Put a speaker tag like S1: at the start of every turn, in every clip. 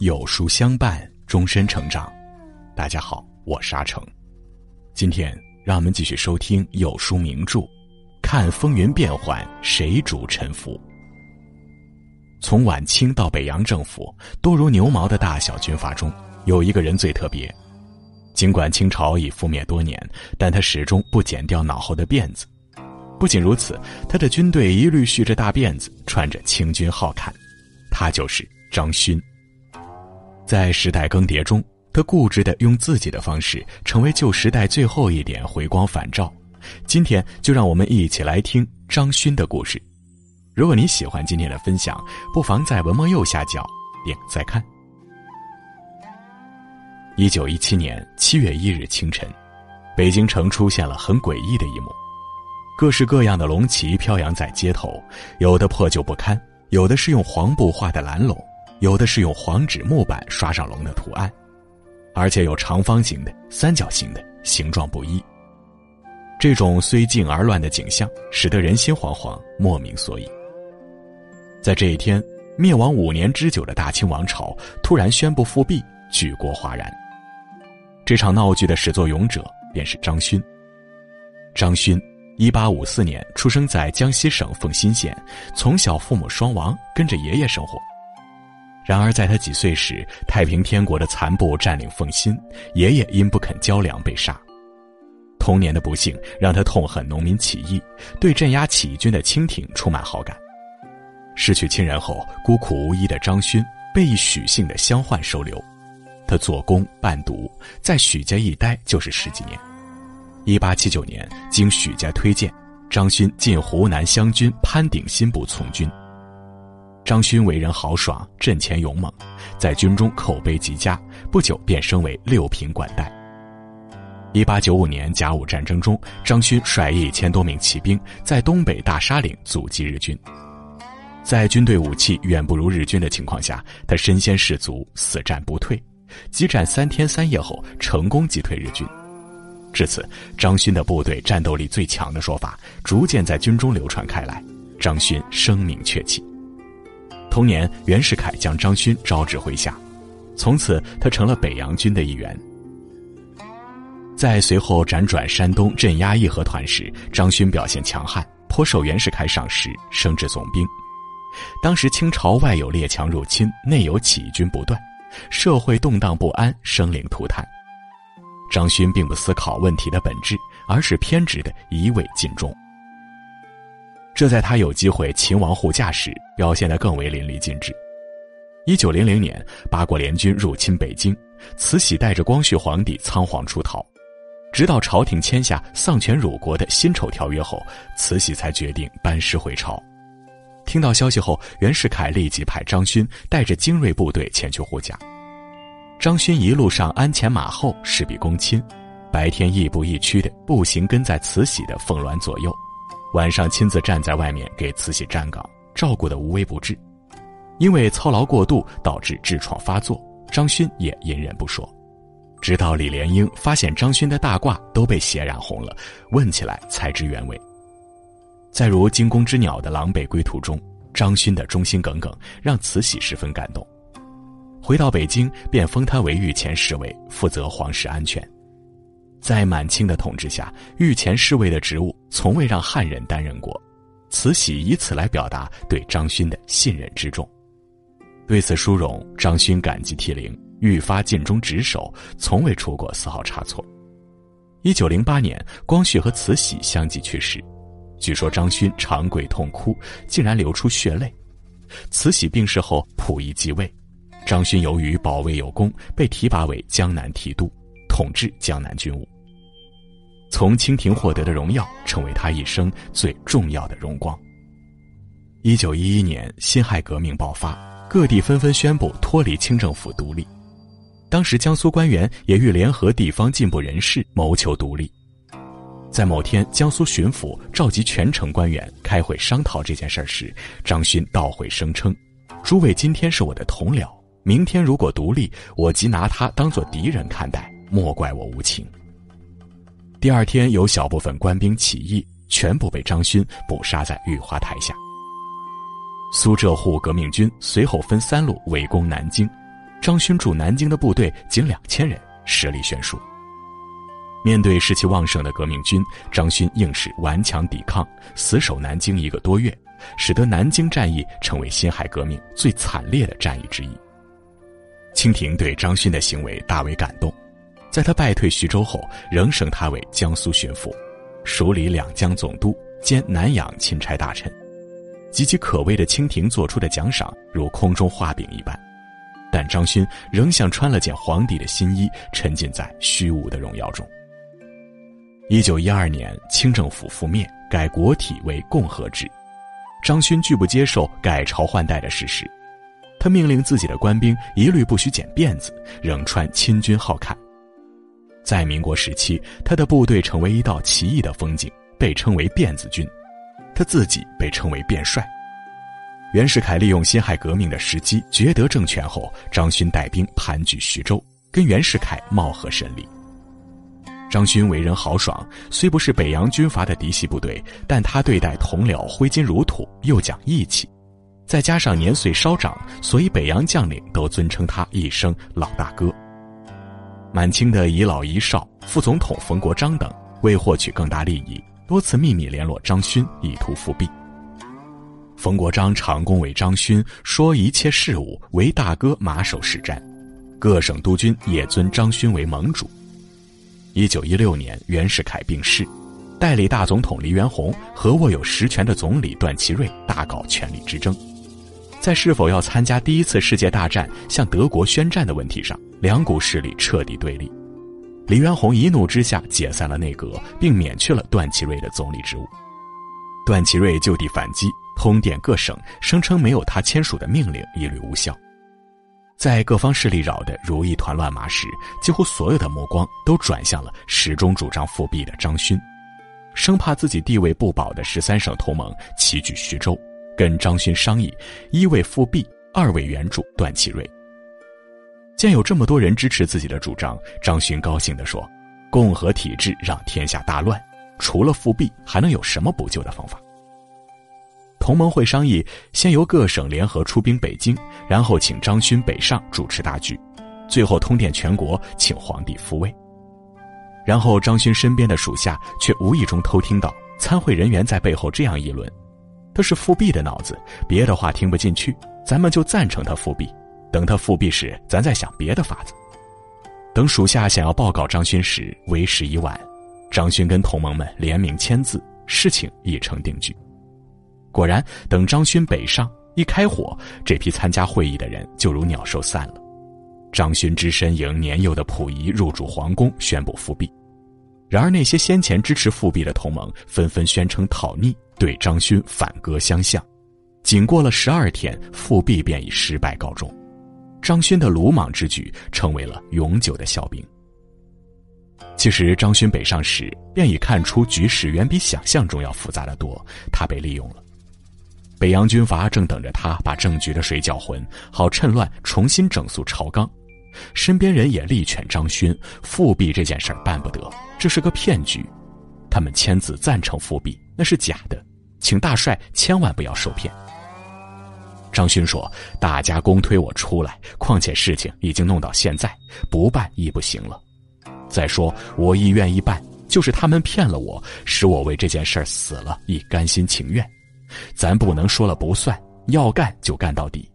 S1: 有书相伴，终身成长。大家好，我是阿成。今天让我们继续收听有书名著，看风云变幻，谁主沉浮？从晚清到北洋政府，多如牛毛的大小军阀中，有一个人最特别。尽管清朝已覆灭多年，但他始终不剪掉脑后的辫子。不仅如此，他的军队一律蓄着大辫子，穿着清军号坎。他就是张勋。在时代更迭中，他固执的用自己的方式，成为旧时代最后一点回光返照。今天就让我们一起来听张勋的故事。如果你喜欢今天的分享，不妨在文末右下角点再看。一九一七年七月一日清晨，北京城出现了很诡异的一幕：各式各样的龙旗飘扬在街头，有的破旧不堪，有的是用黄布画的蓝龙。有的是用黄纸木板刷上龙的图案，而且有长方形的、三角形的，形状不一。这种虽静而乱的景象，使得人心惶惶，莫名所以。在这一天，灭亡五年之久的大清王朝突然宣布复辟，举国哗然。这场闹剧的始作俑者便是张勋。张勋，一八五四年出生在江西省奉新县，从小父母双亡，跟着爷爷生活。然而，在他几岁时，太平天国的残部占领奉新，爷爷因不肯交粮被杀。童年的不幸让他痛恨农民起义，对镇压起义军的清廷充满好感。失去亲人后，孤苦无依的张勋被一许姓的乡宦收留，他做工伴读，在许家一待就是十几年。一八七九年，经许家推荐，张勋进湖南湘军潘鼎新部从军。张勋为人豪爽、阵前勇猛，在军中口碑极佳，不久便升为六品管带。一八九五年甲午战争中，张勋率一千多名骑兵在东北大沙岭阻击日军。在军队武器远不如日军的情况下，他身先士卒，死战不退，激战三天三夜后，成功击退日军。至此，张勋的部队战斗力最强的说法逐渐在军中流传开来，张勋声名鹊起。同年，袁世凯将张勋招至麾下，从此他成了北洋军的一员。在随后辗转山东镇压义和团时，张勋表现强悍，颇受袁世凯赏识，升至总兵。当时清朝外有列强入侵，内有起义军不断，社会动荡不安，生灵涂炭。张勋并不思考问题的本质，而是偏执的一味尽忠。这在他有机会秦王护驾时表现得更为淋漓尽致。一九零零年，八国联军入侵北京，慈禧带着光绪皇帝仓皇出逃，直到朝廷签下丧权辱国的辛丑条约后，慈禧才决定班师回朝。听到消息后，袁世凯立即派张勋带着精锐部队前去护驾。张勋一路上鞍前马后，事必躬亲，白天亦步亦趋的步行跟在慈禧的凤銮左右。晚上亲自站在外面给慈禧站岗，照顾得无微不至。因为操劳过度导致痔疮发作，张勋也隐忍不说。直到李莲英发现张勋的大褂都被血染红了，问起来才知原委。在如惊弓之鸟的狼狈归途中，张勋的忠心耿耿让慈禧十分感动。回到北京，便封他为御前侍卫，负责皇室安全。在满清的统治下，御前侍卫的职务从未让汉人担任过，慈禧以此来表达对张勋的信任之重。对此殊荣，张勋感激涕零，愈发尽忠职守，从未出过丝毫差错。一九零八年，光绪和慈禧相继去世，据说张勋长跪痛哭，竟然流出血泪。慈禧病逝后，溥仪继位，张勋由于保卫有功，被提拔为江南提督。统治江南军务，从清廷获得的荣耀，成为他一生最重要的荣光。一九一一年，辛亥革命爆发，各地纷纷宣布脱离清政府独立。当时，江苏官员也欲联合地方进步人士谋求独立。在某天，江苏巡抚召集全城官员开会商讨这件事时，张勋倒回声称：“诸位今天是我的同僚，明天如果独立，我即拿他当做敌人看待。”莫怪我无情。第二天，有小部分官兵起义，全部被张勋捕杀在御花台下。苏浙沪革命军随后分三路围攻南京，张勋驻南京的部队仅两千人，实力悬殊。面对士气旺盛的革命军，张勋硬是顽强抵抗，死守南京一个多月，使得南京战役成为辛亥革命最惨烈的战役之一。清廷对张勋的行为大为感动，在他败退徐州后，仍升他为江苏巡抚，署理两江总督兼南洋钦差大臣，岌岌可危的清廷做出的奖赏如空中画饼一般，但张勋仍像穿了件皇帝的新衣，沉浸在虚无的荣耀中。一九一二年，清政府覆灭，改国体为共和制。张勋拒不接受改朝换代的事实，他命令自己的官兵一律不许剪辫子，仍穿亲军号坎。在民国时期，他的部队成为一道奇异的风景，被称为辫子军，他自己被称为辫帅。袁世凯利用辛亥革命的时机夺得政权后，张勋带兵盘踞徐州，跟袁世凯貌合神离。张勋为人豪爽，虽不是北洋军阀的嫡系部队，但他对待同僚挥金如土，又讲义气，再加上年岁稍长，所以北洋将领都尊称他一声老大哥。满清的遗老遗少、副总统冯国璋等，为获取更大利益，多次秘密联络张勋，以图复辟。冯国璋常恭维张勋，说一切事务为大哥马首是瞻，各省督军也尊张勋为盟主。一九一六年，袁世凯病逝，代理大总统黎元洪和握有实权的总理段祺瑞大搞权力之争，在是否要参加第一次世界大战、向德国宣战的问题上，两股势力彻底对立。黎元洪一怒之下解散了内阁，并免去了段祺瑞的总理职务。段祺瑞就地反击，通电各省，声称没有他签署的命令一律无效。在各方势力扰得如一团乱麻时，几乎所有的目光都转向了始终主张复辟的张勋，生怕自己地位不保的十三省同盟齐聚徐州，跟张勋商议：一为复辟，二为援助段祺瑞。见有这么多人支持自己的主张，张勋高兴地说：“共和体制让天下大乱，除了复辟，还能有什么补救的方法？”同盟会商议，先由各省联合出兵北京，然后请张勋北上主持大局，最后通电全国，请皇帝复位。然后张勋身边的属下却无意中偷听到参会人员在背后这样议论：“他是复辟的脑子，别的话听不进去，咱们就赞成他复辟。等他复辟时，咱再想别的法子。”等属下想要报告张勋时，为时已晚。张勋跟同盟们联名签字，事情已成定局。果然，等张勋北上一开火，这批参加会议的人就如鸟兽散了。张勋只身迎年幼的溥仪入主皇宫，宣布复辟。然而，那些先前支持复辟的同盟纷纷宣称讨逆，对张勋反戈相向。仅过了十二天，复辟便以失败告终。张勋的鲁莽之举成为了永久的笑柄。其实，张勋北上时便已看出局势远比想象中要复杂的多，他被利用了。北洋军阀正等着他把政局的水搅浑，好趁乱重新整肃朝纲。身边人也力劝张勋复辟这件事办不得，这是个骗局。他们签字赞成复辟，那是假的，请大帅千万不要受骗。张勋说：“大家公推我出来，况且事情已经弄到现在，不办亦不行了。再说我亦愿意办，就是他们骗了我，使我为这件事死了，亦甘心情愿。”咱不能说了不算，要干就干到底。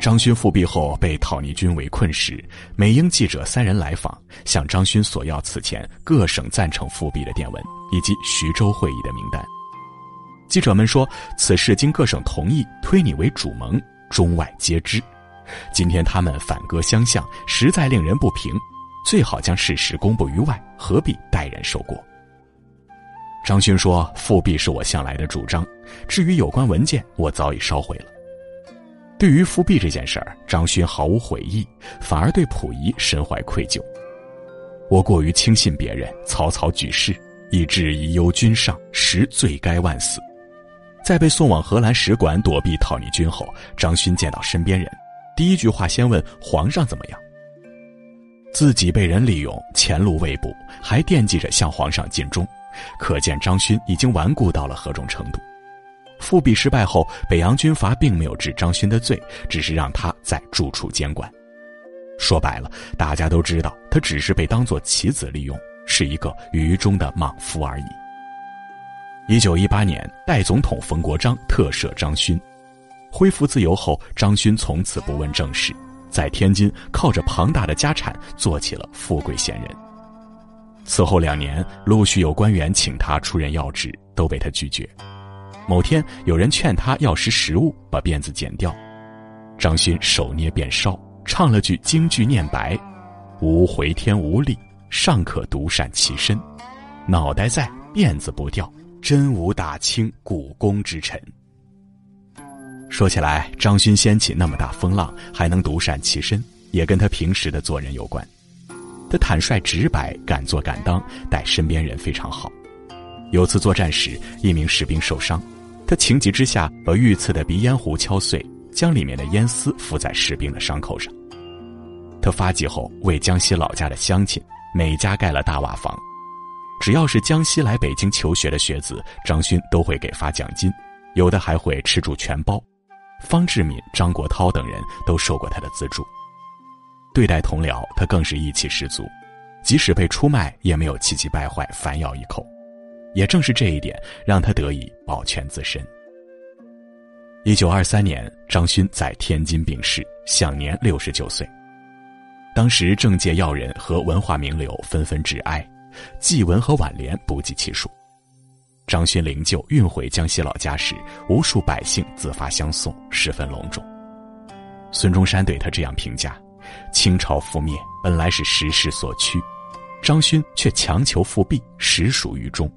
S1: 张勋复辟后被讨逆军围困时，美英记者三人来访，向张勋索要此前各省赞成复辟的电文以及徐州会议的名单。记者们说，此事经各省同意，推你为主盟，中外皆知。今天他们反戈相向，实在令人不平，最好将事实公布于外，何必代人受过？张勋说：“复辟是我向来的主张，至于有关文件，我早已烧毁了。”对于复辟这件事儿，张勋毫无悔意，反而对溥仪深怀愧疚。我过于轻信别人，草草举事，以致遗忧君上，实罪该万死。在被送往荷兰使馆躲避讨逆军后，张勋见到身边人，第一句话先问皇上怎么样。自己被人利用，前路未卜，还惦记着向皇上尽忠。可见张勋已经顽固到了何种程度。复辟失败后，北洋军阀并没有治张勋的罪，只是让他在住处监管。说白了，大家都知道他只是被当作棋子利用，是一个愚忠的莽夫而已。一九一八年，代总统冯国璋特赦张勋，恢复自由后，张勋从此不问政事，在天津靠着庞大的家产做起了富贵闲人。此后两年，陆续有官员请他出任要职，都被他拒绝。某天，有人劝他要食食物，把辫子剪掉，张勋手捏便烧。唱了句京剧念白：“无回天无力，尚可独善其身。脑袋在，辫子不掉，真无大清古公之臣。”说起来，张勋掀起那么大风浪，还能独善其身，也跟他平时的做人有关。他坦率直白，敢做敢当，待身边人非常好。有次作战时，一名士兵受伤，他情急之下把御赐的鼻烟壶敲碎，将里面的烟丝敷在士兵的伤口上。他发迹后，为江西老家的乡亲每家盖了大瓦房。只要是江西来北京求学的学子，张勋都会给发奖金，有的还会吃住全包。方志敏、张国焘等人都受过他的资助。对待同僚，他更是义气十足，即使被出卖，也没有气急败坏反咬一口。也正是这一点，让他得以保全自身。一九二三年，张勋在天津病逝，享年六十九岁。当时政界要人和文化名流纷纷致哀，祭文和挽联不计其数。张勋灵柩运回江西老家时，无数百姓自发相送，十分隆重。孙中山对他这样评价：“清朝覆灭本来是时势所趋，张勋却强求复辟，实属愚忠。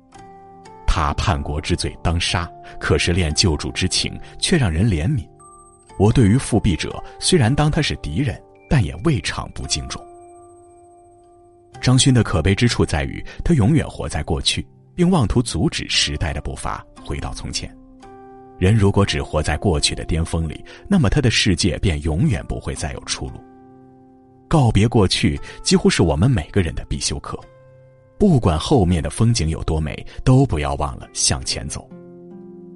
S1: 他叛国之罪当杀，可是恋救主之情却让人怜悯。我对于复辟者，虽然当他是敌人。”但也未尝不敬重。张勋的可悲之处在于，他永远活在过去，并妄图阻止时代的步伐回到从前。人如果只活在过去的巅峰里，那么他的世界便永远不会再有出路。告别过去，几乎是我们每个人的必修课。不管后面的风景有多美，都不要忘了向前走。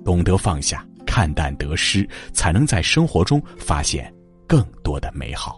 S1: 懂得放下，看淡得失，才能在生活中发现更多的美好。